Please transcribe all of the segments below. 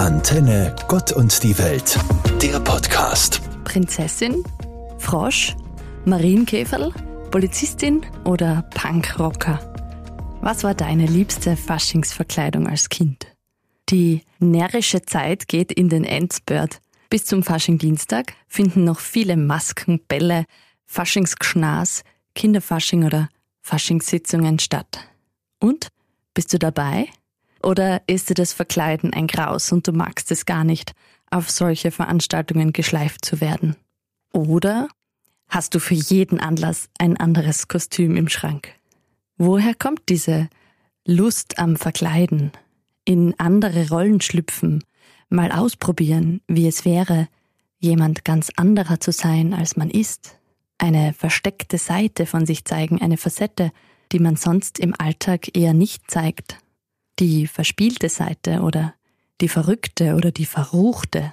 Antenne Gott und die Welt, der Podcast. Prinzessin, Frosch, Marienkäferl, Polizistin oder Punkrocker? Was war deine liebste Faschingsverkleidung als Kind? Die närrische Zeit geht in den Endspurt. Bis zum Faschingdienstag finden noch viele Masken, Bälle, Faschingsgschnas, Kinderfasching oder Faschingssitzungen statt. Und? Bist du dabei? Oder ist dir das Verkleiden ein Graus und du magst es gar nicht, auf solche Veranstaltungen geschleift zu werden? Oder hast du für jeden Anlass ein anderes Kostüm im Schrank? Woher kommt diese Lust am Verkleiden? In andere Rollen schlüpfen, mal ausprobieren, wie es wäre, jemand ganz anderer zu sein, als man ist? Eine versteckte Seite von sich zeigen, eine Facette, die man sonst im Alltag eher nicht zeigt die verspielte Seite oder die verrückte oder die verruchte.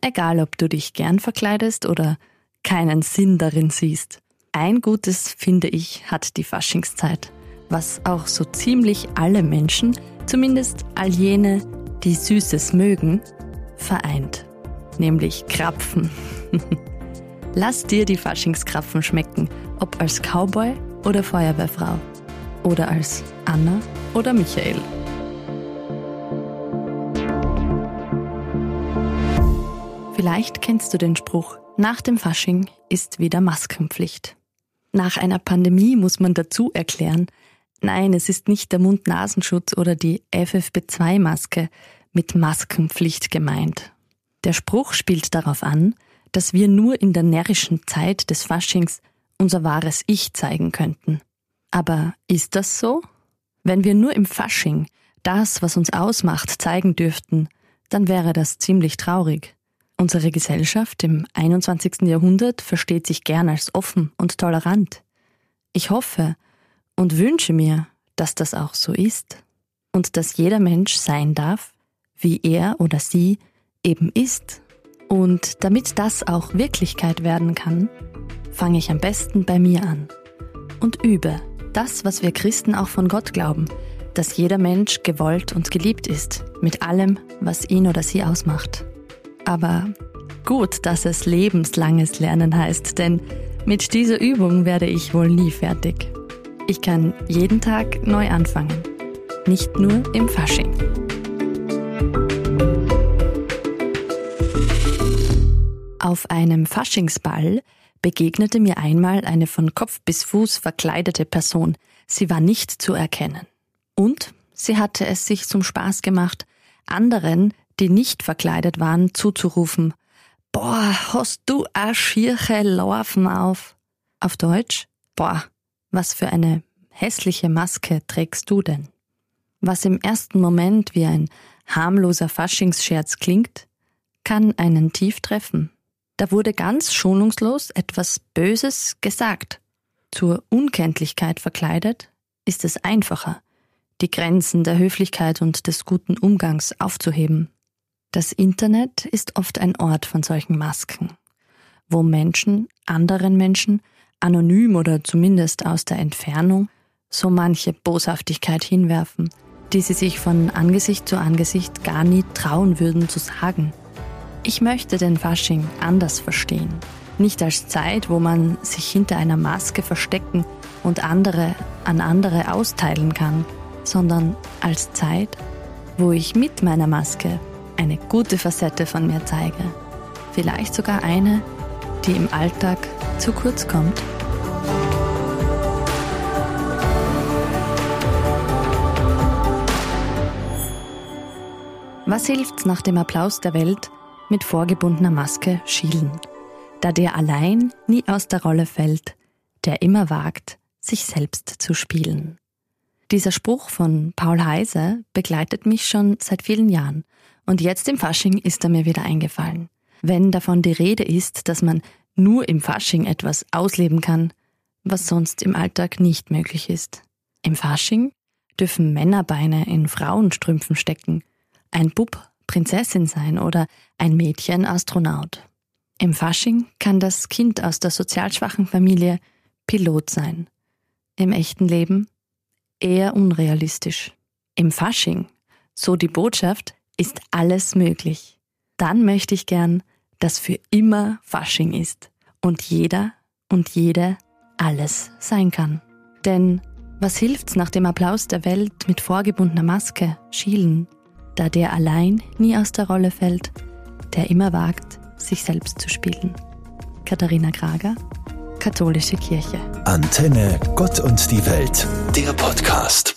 Egal, ob du dich gern verkleidest oder keinen Sinn darin siehst. Ein Gutes, finde ich, hat die Faschingszeit, was auch so ziemlich alle Menschen, zumindest all jene, die Süßes mögen, vereint. Nämlich Krapfen. Lass dir die Faschingskrapfen schmecken, ob als Cowboy oder Feuerwehrfrau. Oder als Anna oder Michael. Vielleicht kennst du den Spruch, nach dem Fasching ist wieder Maskenpflicht. Nach einer Pandemie muss man dazu erklären, nein, es ist nicht der Mund-Nasenschutz oder die FFP2-Maske mit Maskenpflicht gemeint. Der Spruch spielt darauf an, dass wir nur in der närrischen Zeit des Faschings unser wahres Ich zeigen könnten. Aber ist das so? Wenn wir nur im Fasching das, was uns ausmacht, zeigen dürften, dann wäre das ziemlich traurig. Unsere Gesellschaft im 21. Jahrhundert versteht sich gern als offen und tolerant. Ich hoffe und wünsche mir, dass das auch so ist und dass jeder Mensch sein darf, wie er oder sie eben ist. Und damit das auch Wirklichkeit werden kann, fange ich am besten bei mir an und übe das, was wir Christen auch von Gott glauben, dass jeder Mensch gewollt und geliebt ist, mit allem, was ihn oder sie ausmacht. Aber gut, dass es lebenslanges Lernen heißt, denn mit dieser Übung werde ich wohl nie fertig. Ich kann jeden Tag neu anfangen, nicht nur im Fasching. Auf einem Faschingsball begegnete mir einmal eine von Kopf bis Fuß verkleidete Person. Sie war nicht zu erkennen. Und sie hatte es sich zum Spaß gemacht, anderen die nicht verkleidet waren, zuzurufen, Boah, hast du a schierche Larven auf? Auf Deutsch, boah, was für eine hässliche Maske trägst du denn? Was im ersten Moment wie ein harmloser Faschingsscherz klingt, kann einen tief treffen. Da wurde ganz schonungslos etwas Böses gesagt. Zur Unkenntlichkeit verkleidet ist es einfacher, die Grenzen der Höflichkeit und des guten Umgangs aufzuheben. Das Internet ist oft ein Ort von solchen Masken, wo Menschen anderen Menschen anonym oder zumindest aus der Entfernung so manche Boshaftigkeit hinwerfen, die sie sich von Angesicht zu Angesicht gar nie trauen würden zu sagen. Ich möchte den Fasching anders verstehen. Nicht als Zeit, wo man sich hinter einer Maske verstecken und andere an andere austeilen kann, sondern als Zeit, wo ich mit meiner Maske eine gute Facette von mir zeige. Vielleicht sogar eine, die im Alltag zu kurz kommt. Was hilft nach dem Applaus der Welt mit vorgebundener Maske schielen? Da der allein nie aus der Rolle fällt, der immer wagt, sich selbst zu spielen. Dieser Spruch von Paul Heise begleitet mich schon seit vielen Jahren und jetzt im Fasching ist er mir wieder eingefallen. Wenn davon die Rede ist, dass man nur im Fasching etwas ausleben kann, was sonst im Alltag nicht möglich ist. Im Fasching dürfen Männerbeine in Frauenstrümpfen stecken, ein Bub Prinzessin sein oder ein Mädchen Astronaut. Im Fasching kann das Kind aus der sozial schwachen Familie Pilot sein. Im echten Leben eher unrealistisch. Im Fasching, so die Botschaft, ist alles möglich. Dann möchte ich gern, dass für immer Fasching ist und jeder und jede alles sein kann. Denn was hilft's nach dem Applaus der Welt mit vorgebundener Maske, schielen, da der allein nie aus der Rolle fällt, der immer wagt, sich selbst zu spielen. Katharina Krager, Katholische Kirche. Antenne Gott und die Welt, der Podcast.